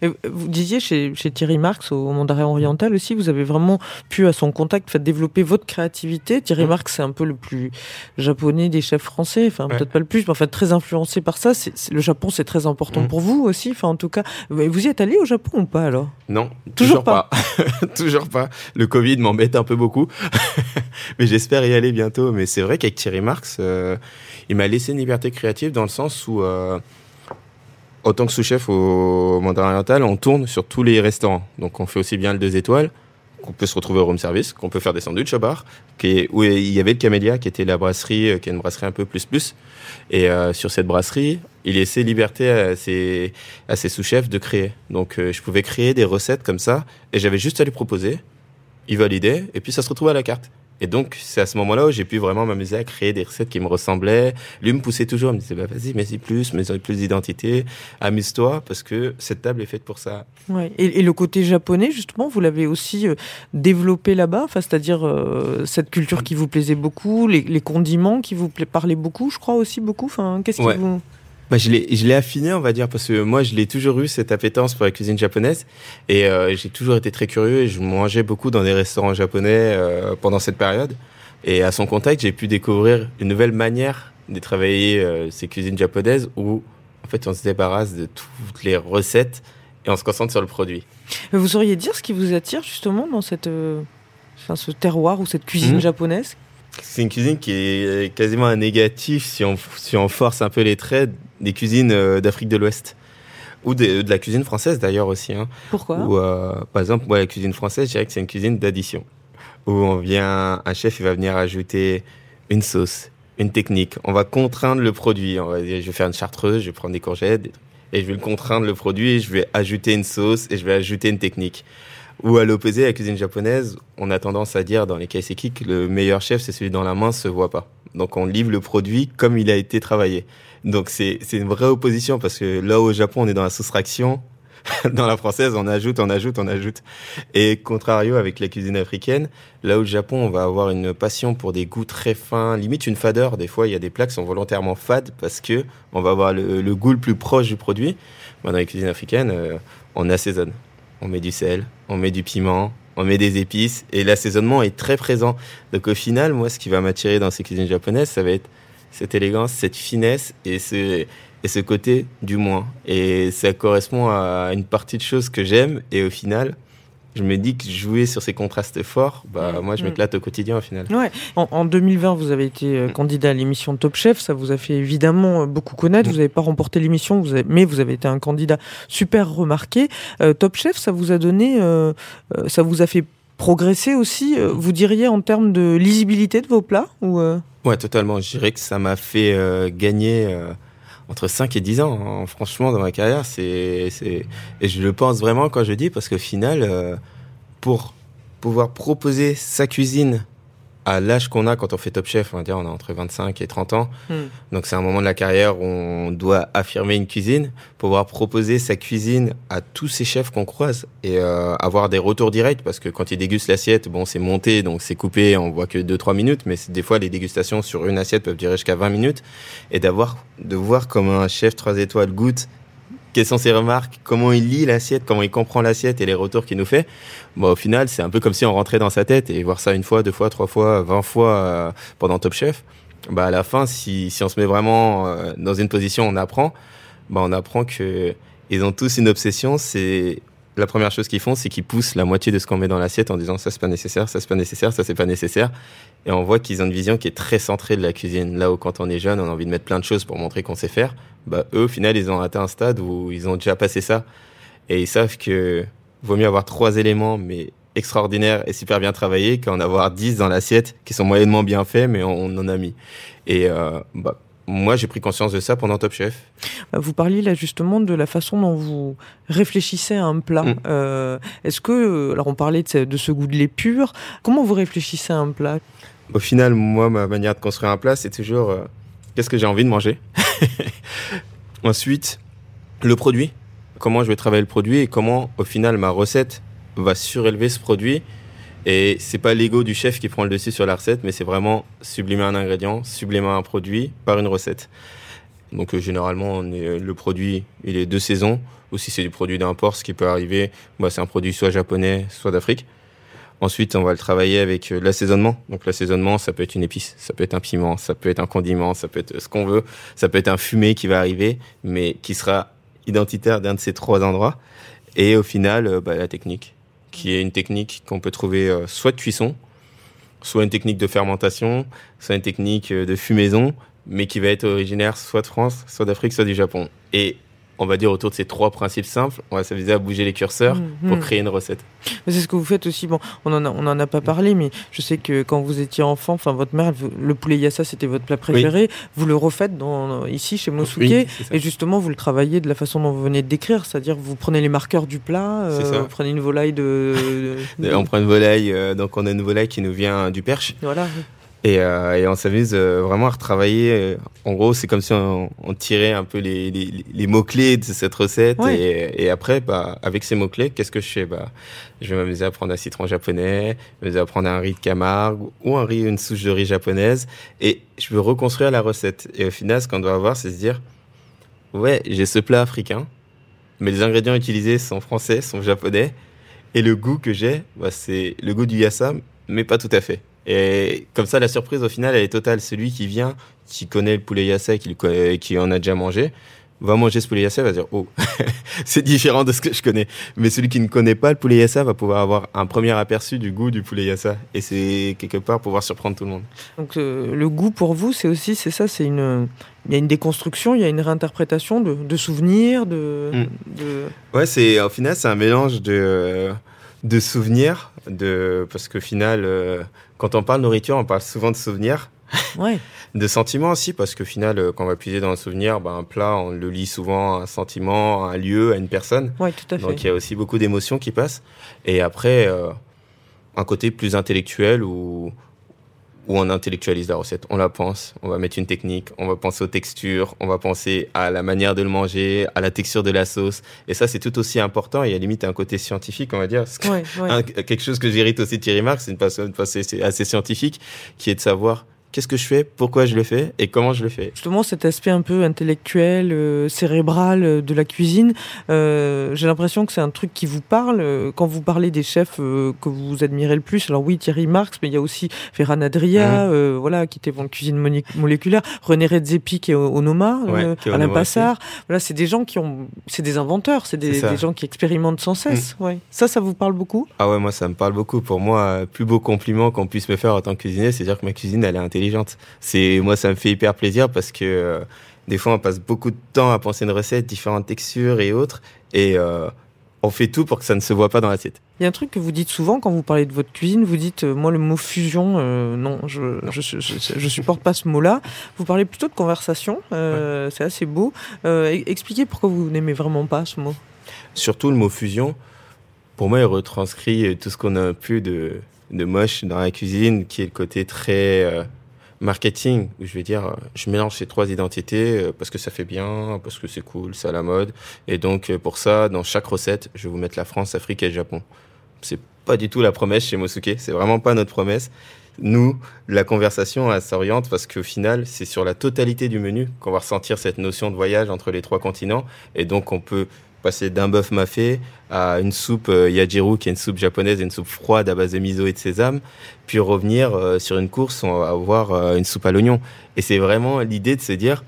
S1: Et vous disiez chez, chez Thierry Marx au Mandarin Oriental aussi, vous avez vraiment pu à son contact faire développer votre créativité. Thierry
S3: Mm.
S1: Marx, c'est un peu le plus japonais des chefs français, enfin
S3: Ouais.
S1: peut-être pas le plus, mais enfin très influencé par ça. C'est, c'est- le Japon, c'est très important
S3: Mm.
S1: pour vous aussi. Enfin en tout cas, Mais vous y êtes allé au Japon ou pas alors?
S3: Non,
S1: Toujours
S3: toujours, pas. toujours pas. Le Covid m'embête un peu beaucoup, mais j'espère y aller bientôt. Mais c'est vrai qu'avec Thierry Marx, euh, il m'a laissé une liberté créative dans le sens où, euh, en tant que sous-chef au Mandarin Oriental, on tourne sur tous les restaurants. Donc on fait aussi bien le deux étoiles, qu'on peut se retrouver au room service, qu'on peut faire des sandwichs au bar, où il y avait le Camélia, qui était la brasserie, euh, qui est une brasserie un peu plus plus. Et euh, sur cette brasserie, il laissait liberté à ses, à ses sous-chefs de créer. Donc euh, je pouvais créer des recettes comme ça, et j'avais juste à lui proposer, il validait, et puis ça se retrouvait à la carte. Et donc c'est à ce moment-là où j'ai pu vraiment m'amuser à créer des recettes qui me ressemblaient. Lui me poussait toujours, il me disait bah, vas-y, mets-y plus, mets-y plus d'identité, amuse-toi, parce que cette table est faite pour ça.
S1: Ouais. Et, et le côté japonais, justement, vous l'avez aussi euh, développé là-bas, enfin, c'est-à-dire euh, cette culture qui vous plaisait beaucoup, les, les condiments qui vous parlaient beaucoup, je crois aussi beaucoup? Enfin, qu'est-ce
S3: Ouais.
S1: qui vous
S3: Bah, je l'ai, affiné, on va dire, parce que moi, je l'ai toujours eu, cette appétence pour la cuisine japonaise. Et euh, j'ai toujours été très curieux et je mangeais beaucoup dans des restaurants japonais euh, pendant cette période. Et à son contact, j'ai pu découvrir une nouvelle manière de travailler euh, ces cuisines japonaises où, en fait, on se débarrasse de toutes les recettes et on se concentre sur le produit.
S1: Vous sauriez dire ce qui vous attire justement dans cette, enfin, ce terroir ou cette cuisine
S3: Mhm.
S1: japonaise
S3: C'est une cuisine qui est quasiment un négatif, si on, si on force un peu les traits, des cuisines euh, d'Afrique de l'Ouest. Ou de, de la cuisine française d'ailleurs aussi. Hein.
S1: Pourquoi?
S3: Ou, euh, par exemple, moi, la cuisine française, je dirais que c'est une cuisine d'addition. Où on vient, un chef, il va venir ajouter une sauce, une technique. On va contraindre le produit. On va dire, je vais faire une chartreuse, je vais prendre des courgettes et je vais le contraindre le produit et je vais ajouter une sauce et je vais ajouter une technique. Ou à l'opposé, la cuisine japonaise, on a tendance à dire dans les kaiseki que le meilleur chef, c'est celui dont la main se voit pas. Donc on livre le produit comme il a été travaillé. Donc c'est une vraie opposition parce que là au Japon, on est dans la soustraction. dans la française, on ajoute, on ajoute, on ajoute. Et contrario avec la cuisine africaine, là au Japon, on va avoir une passion pour des goûts très fins, limite une fadeur. Des fois, il y a des plats qui sont volontairement fades parce que on va avoir le, goût le plus proche du produit. dans la cuisine africaine, euh, on assaisonne. On met du sel, on met du piment, on met des épices et l'assaisonnement est très présent. Donc au final, moi, ce qui va m'attirer dans ces cuisines japonaises, ça va être cette élégance, cette finesse et ce, et ce côté du moins. Et ça correspond à une partie de choses que j'aime. Et au final, je me dis que jouer sur ces contrastes forts, bah, mm. moi, je mm. m'éclate au quotidien au final.
S1: Ouais. En, 2020, vous avez été euh, mm. candidat à l'émission Top Chef. Ça vous a fait évidemment euh, beaucoup connaître. Vous n'avez pas remporté l'émission, mais vous avez été un candidat super remarqué. Euh, Top Chef, ça vous a donné, ça vous a fait progresser aussi, vous diriez, en termes de lisibilité de vos plats ou
S3: Ouais, totalement. Je dirais que ça m'a fait gagner entre 5 et 10 ans. Hein. Franchement, dans ma carrière, c'est, c'est, et je le pense vraiment quand je dis, parce qu'au final, euh, pour pouvoir proposer sa cuisine à l'âge qu'on a quand on fait Top Chef, on va dire on a entre 25 et 30 ans. Hmm. Donc c'est un moment de la carrière où on doit affirmer une cuisine, pouvoir proposer sa cuisine à tous ces chefs qu'on croise et euh, avoir des retours directs parce que quand ils dégustent l'assiette, bon c'est monté donc c'est coupé, on voit que 2-3 minutes, mais des fois les dégustations sur une assiette peuvent durer jusqu'à 20 minutes et d'avoir de voir comment un chef 3 étoiles goûte quelles sont ses remarques, comment il lit l'assiette, comment il comprend l'assiette et les retours qu'il nous fait. Bon, au final, c'est un peu comme si on rentrait dans sa tête et voir ça une fois, deux fois, trois fois, vingt fois euh, pendant Top Chef. Bah, à la fin, si, si on se met vraiment euh, dans une position, on apprend. Bah, on apprend que ils ont tous une obsession. C'est la première chose qu'ils font, c'est qu'ils poussent la moitié de ce qu'on met dans l'assiette en disant ça c'est pas nécessaire, ça c'est pas nécessaire, ça c'est pas nécessaire. Et on voit qu'ils ont une vision qui est très centrée de la cuisine. Là où quand on est jeune, on a envie de mettre plein de choses pour montrer qu'on sait faire. Bah eux, au final, ils ont atteint un stade où ils ont déjà passé ça et ils savent que vaut mieux avoir trois éléments mais extraordinaires et super bien travaillés qu'en avoir dix dans l'assiette qui sont moyennement bien faits mais on, en a mis. Et euh, bah moi, j'ai pris conscience de ça pendant Top Chef.
S1: Bah, vous parliez là justement de la façon dont vous réfléchissez à un plat. Mm. Euh, est-ce que, euh, alors on parlait de ce, goût de lait pur, comment vous réfléchissez à un plat?
S3: Au final, moi, ma manière de construire un plat, c'est toujours euh, qu'est-ce que j'ai envie de manger? Ensuite, le produit. Comment je vais travailler le produit et comment, au final, ma recette va surélever ce produit et c'est pas l'ego du chef qui prend le dessus sur la recette, mais c'est vraiment sublimer un ingrédient, sublimer un produit par une recette. Donc euh, généralement, on est, le produit, il est de saison. Ou si c'est du produit d'import, ce qui peut arriver, bah, c'est un produit soit japonais, soit d'Afrique. Ensuite, on va le travailler avec euh, l'assaisonnement. Donc l'assaisonnement, ça peut être une épice, ça peut être un piment, ça peut être un condiment, ça peut être ce qu'on veut. Ça peut être un fumé qui va arriver, mais qui sera identitaire d'un de ces trois endroits. Et au final, euh, bah, la technique qui est une technique qu'on peut trouver euh, soit de cuisson, soit une technique de fermentation, soit une technique euh, de fumaison, mais qui va être originaire soit de France, soit d'Afrique, soit du Japon. On va dire autour de ces trois principes simples, on va à bouger les curseurs mmh, pour créer une recette.
S1: C'est ce que vous faites aussi. Bon, on en a, on en a pas parlé, mais je sais que quand vous étiez enfant, enfin votre mère, le poulet yassa, c'était votre plat préféré. Vous le refaites dans, ici chez Mosuke, et justement vous le travaillez de la façon dont vous venez de décrire, c'est-à-dire vous prenez les marqueurs du plat, euh, vous prenez une volaille de,
S3: on prend une volaille, euh, donc on a une volaille qui nous vient du Perche.
S1: Voilà.
S3: Et, euh, et, on s'amuse euh, vraiment à retravailler. En gros, c'est comme si on, on, tirait un peu les, les, les mots-clés de cette recette. Et, et, après, bah, avec ces mots-clés, qu'est-ce que je fais? Bah, Je vais m'amuser à prendre un citron japonais, m'amuser à prendre un riz de Camargue ou un riz, une souche de riz japonaise. Et je veux reconstruire la recette. Et au final, ce qu'on doit avoir, c'est se dire, ouais, j'ai ce plat africain, mais les ingrédients utilisés sont français, sont japonais. Et le goût que j'ai, bah, c'est le goût du yassa, mais pas tout à fait. Et comme ça, la surprise au final, elle est totale. Celui qui vient, qui connaît le poulet yassa, qui, qui en a déjà mangé, va manger ce poulet yassa, va dire oh, c'est différent de ce que je connais. Mais celui qui ne connaît pas le poulet yassa va pouvoir avoir un premier aperçu du goût du poulet yassa. Et c'est quelque part pouvoir surprendre tout le monde.
S1: Donc euh, le goût pour vous, c'est aussi, c'est ça, c'est une, il y a une déconstruction, il y a une réinterprétation de, de souvenirs, de, mm. de...
S3: Ouais, c'est au final c'est un mélange de de souvenirs, de parce qu'au final, euh, quand on parle nourriture, on parle souvent de souvenirs,
S1: Ouais.
S3: de sentiments aussi, parce qu'au final, euh, quand on va puiser dans un souvenir, bah, un plat, on le lie souvent à un sentiment, à un lieu, à une personne.
S1: Ouais, tout à fait.
S3: Donc il y a aussi beaucoup d'émotions qui passent. Et après, euh, un côté plus intellectuel où, où on intellectualise la recette. On la pense, on va mettre une technique, on va penser aux textures, on va penser à la manière de le manger, à la texture de la sauce. Et ça, c'est tout aussi important. Et à la limite un côté scientifique, on va dire. Que
S1: Ouais, ouais.
S3: un- quelque chose que j'hérite aussi de Thierry Marx, c'est une personne assez, assez scientifique, qui est de savoir qu'est-ce que je fais, pourquoi je le fais? Et comment je le fais?
S1: Justement, cet aspect un peu intellectuel, euh, cérébral euh, de la cuisine, euh, j'ai l'impression que c'est un truc qui vous parle. Quand vous parlez des chefs euh, que vous admirez le plus, alors oui, Thierry Marx, mais il y a aussi Ferran Adria, euh, voilà, qui était dans la cuisine moléculaire, René Redzepi qui est au- Onoma,
S3: Ouais, qui est au
S1: Alain Passard. Voilà, c'est des gens qui ont, c'est des inventeurs, c'est des, gens qui expérimentent sans cesse. Ouais. Ça, ça vous parle beaucoup?
S3: Ah ouais, moi ça me parle beaucoup. Pour moi, plus beau compliment qu'on puisse me faire en tant que cuisinier, c'est dire que ma cuisine elle est intelligente. C'est moi ça me fait hyper plaisir parce que euh, des fois on passe beaucoup de temps à penser une recette, différentes textures et autres, et euh, on fait tout pour que ça ne se voit pas dans l'assiette.
S1: Il y a un truc que vous dites souvent quand vous parlez de votre cuisine, vous dites, euh, moi le mot fusion, euh, non, je, je, je, je- je supporte pas ce mot-là. Vous parlez plutôt de conversation, euh, c'est assez beau. E- expliquez pourquoi vous n'aimez vraiment pas ce mot.
S3: Surtout le mot fusion, pour moi il retranscrit tout ce qu'on a un peu de, de moche dans la cuisine, qui est le côté très marketing, où je vais dire, euh, je mélange ces trois identités euh, parce que ça fait bien, parce que c'est cool, c'est à la mode. Et donc, euh, pour ça, dans chaque recette, je vais vous mettre la France, l'Afrique et le Japon. C'est pas du tout la promesse chez Mosuke, c'est vraiment pas notre promesse. Nous, la conversation, elle s'oriente parce qu'au final, c'est sur la totalité du menu qu'on va ressentir cette notion de voyage entre les trois continents. Et donc, on peut passer d'un bœuf mafé à une soupe euh, yajiru, qui est une soupe japonaise, une soupe froide à base de miso et de sésame, puis revenir euh, sur une course, va avoir euh, une soupe à l'oignon. Et c'est vraiment l'idée de se dire,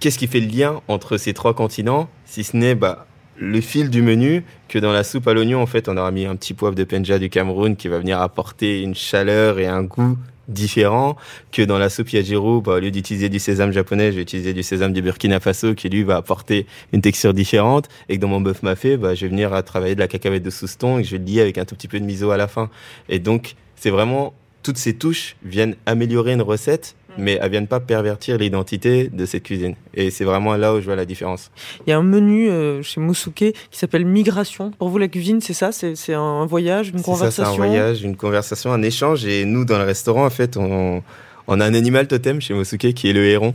S3: qu'est-ce qui fait le lien entre ces trois continents, si ce n'est bah, le fil du menu, que dans la soupe à l'oignon, en fait, on aura mis un petit poivre de penja du Cameroun qui va venir apporter une chaleur et un goût différent que dans la soupe yajiru, bah, au lieu d'utiliser du sésame japonais, je vais utiliser du sésame du Burkina Faso qui lui va apporter une texture différente et que dans mon bœuf mafé, bah, je vais venir à travailler de la cacahuète de souston et je vais le lier avec un tout petit peu de miso à la fin. Et donc, c'est vraiment toutes ces touches viennent améliorer une recette, mais elles viennent pas pervertir l'identité de cette cuisine. Et c'est vraiment là où je vois la différence.
S1: Il y a un menu euh, chez Mosuke qui s'appelle Migration. Pour vous, la cuisine, c'est ça? C'est un voyage, une
S3: C'est ça,
S1: conversation
S3: c'est un voyage, une conversation, un échange. Et nous, dans le restaurant, en fait, on, on a un animal totem chez Mosuke qui est le héron.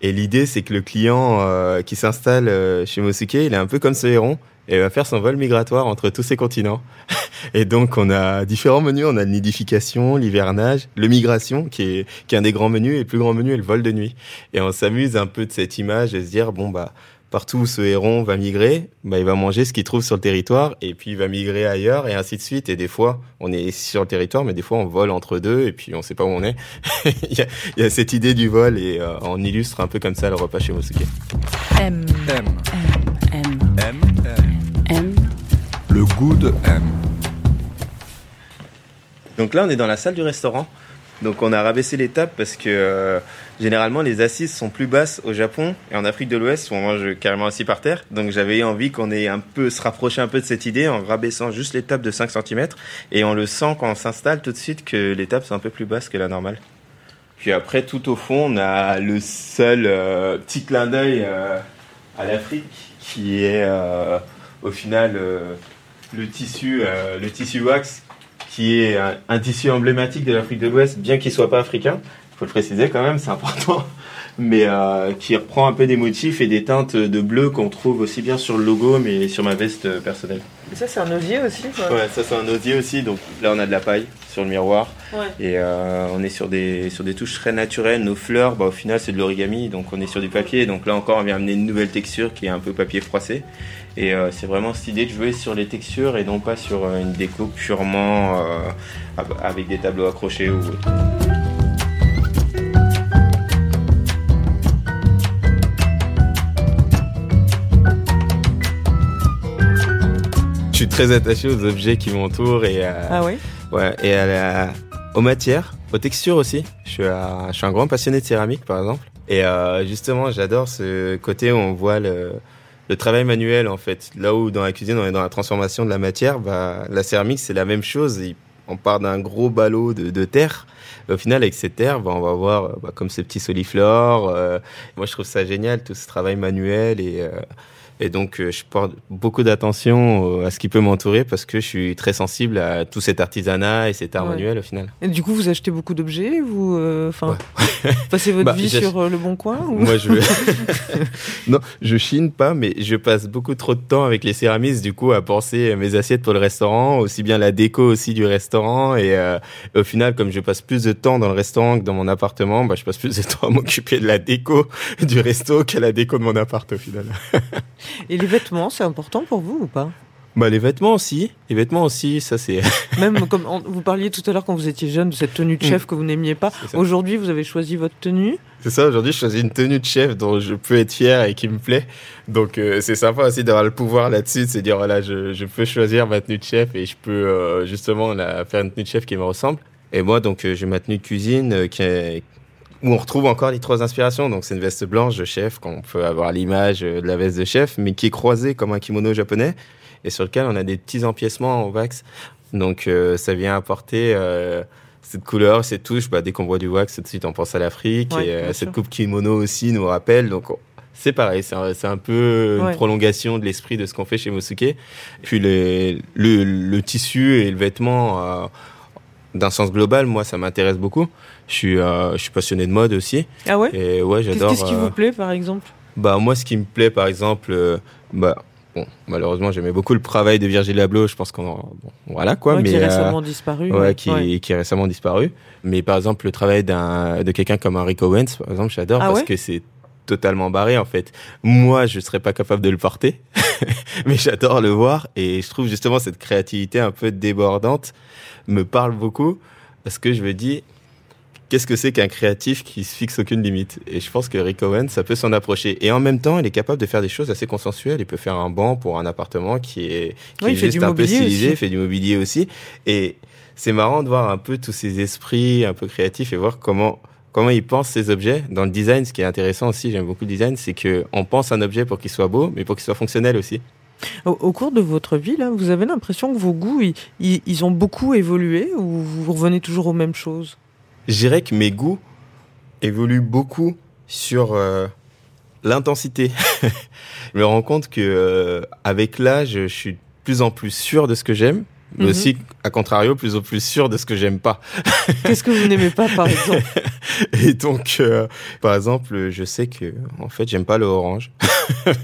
S3: Et l'idée, c'est que le client euh, qui s'installe euh, chez Mosuke, il est un peu comme ce héron et va faire son vol migratoire entre tous ces continents. et donc, on a différents menus. On a le nidification, l'hivernage, le migration, qui est, qui est un des grands menus. Et le plus grand menu est le vol de nuit. Et on s'amuse un peu de cette image et se dire, bon, bah, partout où ce héron va migrer, bah, il va manger ce qu'il trouve sur le territoire et puis il va migrer ailleurs et ainsi de suite. Et des fois, on est sur le territoire, mais des fois, on vole entre deux et puis on sait pas où on est. il, y a, il y a cette idée du vol et euh, on illustre un peu comme ça le repas chez Mosuke.
S5: M,
S4: M.
S5: M,
S4: M. De M.
S2: Donc là, on est dans la salle du restaurant. Donc on a rabaissé les tables parce que euh, généralement les assises sont plus basses au Japon et en Afrique de l'Ouest où on mange carrément assis par terre. Donc j'avais envie qu'on ait un peu se rapprocher un peu de cette idée en rabaissant juste les tables de 5 cm et on le sent quand on s'installe tout de suite que les tables sont un peu plus basses que la normale. Puis après tout au fond, on a le seul euh, petit clin d'œil euh, à l'Afrique qui est au final le tissu euh, le tissu wax qui est un, un tissu emblématique de l'Afrique de l'Ouest, bien qu'il soit pas africain. Il faut le préciser quand même, c'est important. Mais euh, qui reprend un peu des motifs et des teintes de bleu qu'on trouve aussi bien sur le logo, mais sur ma veste euh, personnelle.
S1: Et ça, c'est un osier aussi quoi.
S2: Ouais, ça c'est un osier aussi. Donc là, on a de la paille sur le miroir
S1: Ouais.
S2: et euh, on est sur des sur des touches très naturelles. Nos fleurs, bah, au final, c'est de l'origami, donc on est sur du papier. Donc là encore, on vient amener une nouvelle texture qui est un peu papier froissé. Et euh, c'est vraiment cette idée de jouer sur les textures et non pas sur euh, une déco purement euh, avec des tableaux accrochés ou autre.
S3: Je suis très attaché aux objets qui m'entourent et, à,
S1: Ah oui?
S3: ouais, et à la- aux matières, aux textures aussi. Je suis, un- je suis un grand passionné de céramique par exemple. Et euh, justement, j'adore ce côté où on voit le, le travail manuel en fait. Là où dans la cuisine on est dans la transformation de la matière, bah, la céramique c'est la même chose. On part d'un gros ballot de, terre. Au final, avec cette terre, bah, on va voir bah, comme ce petit soliflore. euh, moi, je trouve ça génial, tout ce travail manuel. Et, euh, et donc, euh, je porte beaucoup d'attention à ce qui peut m'entourer parce que je suis très sensible à tout cet artisanat et cet art
S1: Ouais.
S3: manuel au final.
S1: Et du coup, vous achetez beaucoup d'objets Vous, euh, enfin, passez votre
S3: Bah,
S1: vie sur euh, le bon coin ou-
S3: Moi, je non, je chine pas, mais je passe beaucoup trop de temps avec les céramistes, du coup, à penser mes assiettes pour le restaurant, aussi bien la déco aussi du restaurant. Et euh, au final, comme je passe plus de temps dans le restaurant que dans mon appartement, bah, je passe plus de temps à m'occuper de la déco du resto qu'à la déco de mon appart au final.
S1: Et les vêtements, c'est important pour vous ou pas?
S3: Bah, les vêtements aussi, les vêtements aussi, ça c'est.
S1: Même comme on- vous parliez tout à l'heure quand vous étiez jeune de cette tenue de chef que vous n'aimiez pas.
S3: Mm.
S1: Aujourd'hui, vous avez choisi votre tenue?
S3: C'est ça, aujourd'hui, je choisis une tenue de chef dont je peux être fier et qui me plaît. Donc, euh, c'est sympa aussi d'avoir le pouvoir là-dessus, de se dire, voilà, je, je peux choisir ma tenue de chef et je peux euh, justement la, faire une tenue de chef qui me ressemble. Et moi, donc, euh, j'ai ma tenue de cuisine euh, qui est- où on retrouve encore les trois inspirations. Donc, c'est une veste blanche de chef, qu'on peut avoir l'image euh, de la veste de chef, mais qui est croisée comme un kimono japonais et sur lequel on a des petits empiècements en wax. Donc, euh, ça vient apporter euh, cette couleur, cette touche. Bah, dès qu'on voit du wax, tout de suite, on pense à l'Afrique.
S1: Ouais,
S3: et euh, cette coupe kimono aussi nous rappelle. Donc, on- c'est pareil, c'est un, peu
S1: Ouais.
S3: une prolongation de l'esprit de ce qu'on fait chez Mosuke. Puis les, le, le tissu et le vêtement, euh, d'un sens global, moi, ça m'intéresse beaucoup. Je suis, euh, je suis passionné de mode aussi.
S1: Ah ouais?
S3: Et ouais, j'adore.
S1: qu'est-ce qui
S3: euh,
S1: vous plaît, par exemple?
S3: Bah moi, ce qui me plaît, par exemple, euh, bah bon, malheureusement, j'aimais beaucoup le travail de Virgil Abloh. Je pense qu'on, bon, voilà quoi,
S1: Ouais,
S3: mais
S1: Qui est
S3: euh,
S1: récemment disparu.
S3: ouais,
S1: ouais.
S3: qui, est récemment disparu. Mais par exemple, le travail d'un de quelqu'un comme Rick Owens, par exemple, j'adore
S1: Ah
S3: parce que c'est totalement barré en fait. Moi, je serais pas capable de le porter, mais j'adore le voir et je trouve justement cette créativité un peu débordante me parle beaucoup parce que je me dis qu'est-ce que c'est qu'un créatif qui se fixe aucune limite? Et je pense que Rick Owens, ça peut s'en approcher. Et en même temps, il est capable de faire des choses assez consensuelles. Il peut faire un banc pour un appartement qui est, qui
S1: Oui,
S3: est juste un peu stylisé, il fait du mobilier aussi. Et c'est marrant de voir un peu tous ces esprits un peu créatifs et voir comment comment ils pensent ces objets dans le design. Ce qui est intéressant aussi, j'aime beaucoup le design, c'est que on pense un objet pour qu'il soit beau, mais pour qu'il soit fonctionnel aussi.
S1: Au, au cours de votre vie, là, vous avez l'impression que vos goûts, ils, ils- ils ont beaucoup évolué ou vous revenez toujours aux mêmes choses?
S3: Je dirais que mes goûts évoluent beaucoup sur euh, l'intensité. je me rends compte que euh, avec l'âge, je suis de plus en plus sûr de ce que j'aime, mais
S1: Mhm.
S3: aussi, à contrario, plus en plus sûr de ce que j'aime pas.
S1: Qu'est-ce que vous n'aimez pas, par exemple?
S3: Et donc, euh, par exemple, je sais que, en fait, j'aime pas le orange.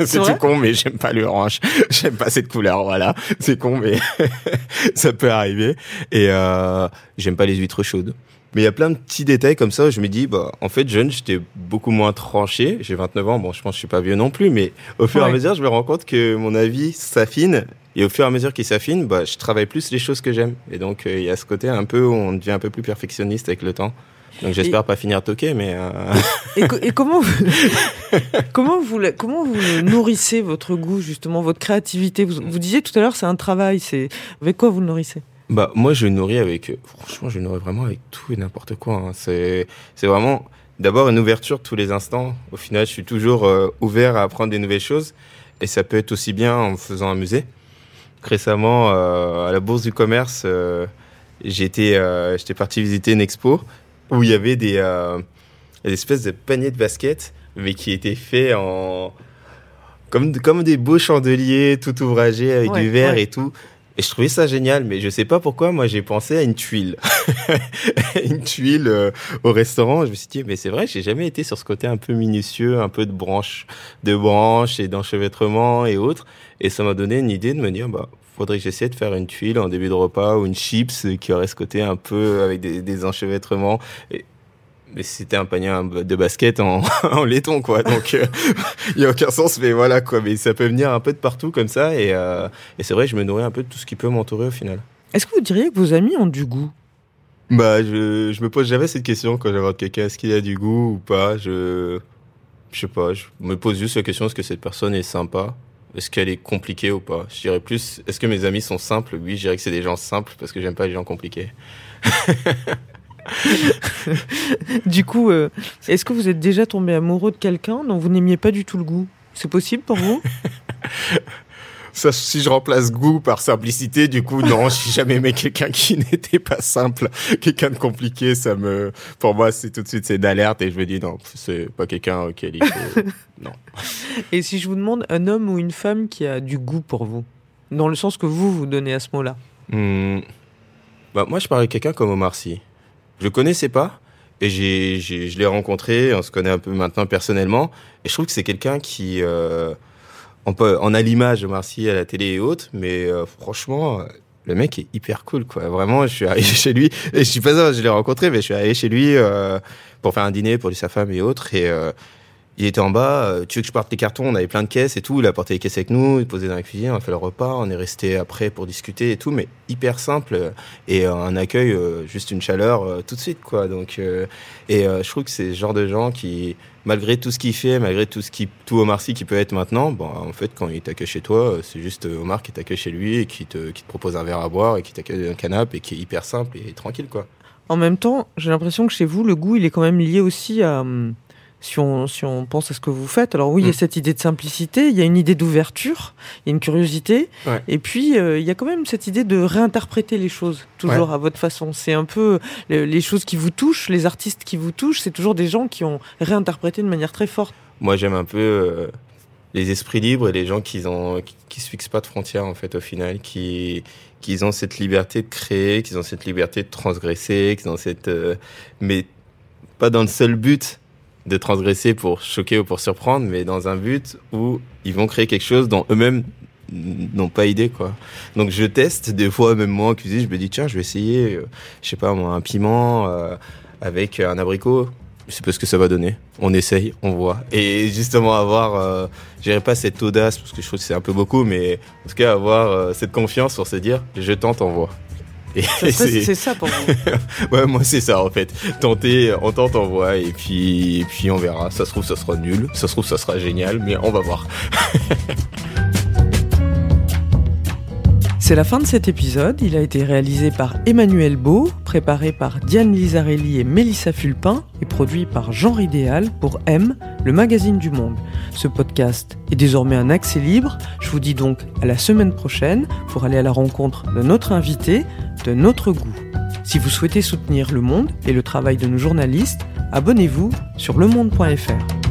S3: c'est tout con, mais j'aime pas le orange. j'aime pas cette couleur, voilà. C'est con, mais ça peut arriver. Et euh, j'aime pas les huîtres chaudes. Mais il y a plein de petits détails comme ça où je me dis, bah, en fait, jeune, j'étais beaucoup moins tranché. J'ai 29 ans, bon, je pense que je suis pas vieux non plus, mais au fur et à mesure, je me rends compte que mon avis s'affine. Et au fur et à mesure qu'il s'affine, bah, je travaille plus les choses que j'aime. Et donc, euh, il y a ce côté un peu où on devient un peu plus perfectionniste avec le temps. Donc, j'espère pas finir toqué, mais euh,
S1: et, co- et comment vous, comment vous, comment vous nourrissez votre goût justement, votre créativité? Vous, vous disiez tout à l'heure, c'est un travail. C'est avec quoi vous le nourrissez?
S3: Bah moi je nourris avec franchement je nourris vraiment avec tout et n'importe quoi. hein. C'est c'est vraiment d'abord une ouverture tous les instants. Au final je suis toujours euh, ouvert à apprendre des nouvelles choses et ça peut être aussi bien en me faisant amuser. Récemment euh, à la bourse du commerce euh, j'étais euh, j'étais parti visiter une expo où il y avait des des espèces de paniers de basket mais qui étaient faits en comme comme des beaux chandeliers tout ouvragés avec
S1: Ouais,
S3: du verre
S1: ouais.
S3: et tout. Et je trouvais ça génial, mais je sais pas pourquoi, moi j'ai pensé à une tuile. une tuile euh, au restaurant. Je me suis dit, mais c'est vrai, j'ai jamais été sur ce côté un peu minutieux, un peu de branches, de branches et d'enchevêtrement et autres. Et ça m'a donné une idée de me dire, bah, faudrait que j'essaie de faire une tuile en début de repas ou une chips qui aurait ce côté un peu avec des, des enchevêtrements. Et, mais c'était un panier de basket en, en laiton, quoi. Donc, euh, il y a aucun sens, mais voilà, quoi. Mais ça peut venir un peu de partout comme ça. Et, euh, et c'est vrai, je me nourris un peu de tout ce qui peut m'entourer au final.
S1: Est-ce que vous diriez que vos amis ont du goût?
S3: Bah, je, je me pose jamais cette question quand j'aborde quelqu'un. Est-ce qu'il a du goût ou pas? Je, je sais pas. Je me pose juste la question est-ce que cette personne est sympa? Est-ce qu'elle est compliquée ou pas? Je dirais plus est-ce que mes amis sont simples? Oui, je dirais que c'est des gens simples parce que j'aime pas les gens compliqués.
S1: Du coup, euh, est-ce que vous êtes déjà tombé amoureux de quelqu'un dont vous n'aimiez pas du tout le goût? C'est possible pour vous?
S3: Ça, si je remplace goût par simplicité, du coup, non, j'ai jamais aimé quelqu'un qui n'était pas simple, quelqu'un de compliqué. Ça me, pour moi, c'est tout de suite c'est d'alerte et je me dis non, c'est pas quelqu'un auquel il faut. non.
S1: Et si je vous demande un homme ou une femme qui a du goût pour vous, dans le sens que vous vous donnez à ce mot-là?
S3: Hmm. Bah, moi, je parlais de quelqu'un comme Omar Sy. Je le connaissais pas. Et j'ai, je l'ai rencontré, on se connaît un peu maintenant personnellement. Et je trouve que c'est quelqu'un qui, euh, on, peut, on a l'image de Marcy à la télé et autres, mais euh, franchement, le mec est hyper cool, quoi. Vraiment, je suis arrivé chez lui, et je suis pas ça, je l'ai rencontré, mais je suis arrivé chez lui euh, pour faire un dîner pour lui, sa femme et autres. Et euh, il était en bas, euh, tu veux que je parte les cartons, on avait plein de caisses et tout, il a porté les caisses avec nous, il posait dans la cuisine, on a fait le repas, on est resté après pour discuter et tout, mais hyper simple euh, et euh, un accueil, juste une chaleur tout de suite, quoi. Donc, et je trouve que c'est ce genre de gens qui, malgré tout ce qu'il fait, malgré tout ce qui, tout Omar Sy qui peut être maintenant, bon, en fait, quand il t'accueille chez toi, c'est juste Omar qui t'accueille chez lui et qui te, qui te propose un verre à boire et qui t'accueille un canapé et qui est hyper simple et tranquille, quoi.
S1: En même temps, j'ai l'impression que chez vous, le goût, il est quand même lié aussi à. Si on, si on pense à ce que vous faites, alors oui, il y a
S3: Mm.
S1: cette idée de simplicité, il y a une idée d'ouverture, il y a une curiosité,
S3: Ouais.
S1: et puis euh, il y a quand même cette idée de réinterpréter les choses, toujours à votre façon. C'est un peu le- les choses qui vous touchent, les artistes qui vous touchent, c'est toujours des gens qui ont réinterprété de manière très forte.
S3: Moi, j'aime un peu euh, les esprits libres et les gens qui ont qui, qui se fixent pas de frontières en fait au final, qui qui ont cette liberté de créer, qui ont cette liberté de transgresser, qui ont cette euh, mais pas dans le seul but de transgresser pour choquer ou pour surprendre, mais dans un but où ils vont créer quelque chose dont eux-mêmes n'ont pas idée quoi. Donc je teste des fois même moi en cuisine, je me dis tiens, je vais essayer euh, je sais pas moi un piment euh, avec un abricot je sais pas ce que ça va donner. On essaye, on voit. Et justement avoir, euh, je dirais pas cette audace parce que je trouve que c'est un peu beaucoup, mais en tout cas avoir euh, cette confiance pour se dire, je tente, on voit.
S1: C'est ça pour vous.
S3: ouais, moi c'est ça en fait. Tenter, on tente, on voit, et puis, et puis on verra. Ça se trouve, ça sera nul. Ça se trouve, ça sera génial, mais on va voir.
S1: C'est la fin de cet épisode. Il a été réalisé par Emmanuel Beau, préparé par Diane Lizarelli et Mélissa Fulpin et produit par Genre Idéal pour M, le magazine du monde. Ce podcast est désormais un accès libre. Je vous dis donc à la semaine prochaine pour aller à la rencontre de notre invité, de notre goût. Si vous souhaitez soutenir Le Monde et le travail de nos journalistes, abonnez-vous sur lemonde.fr.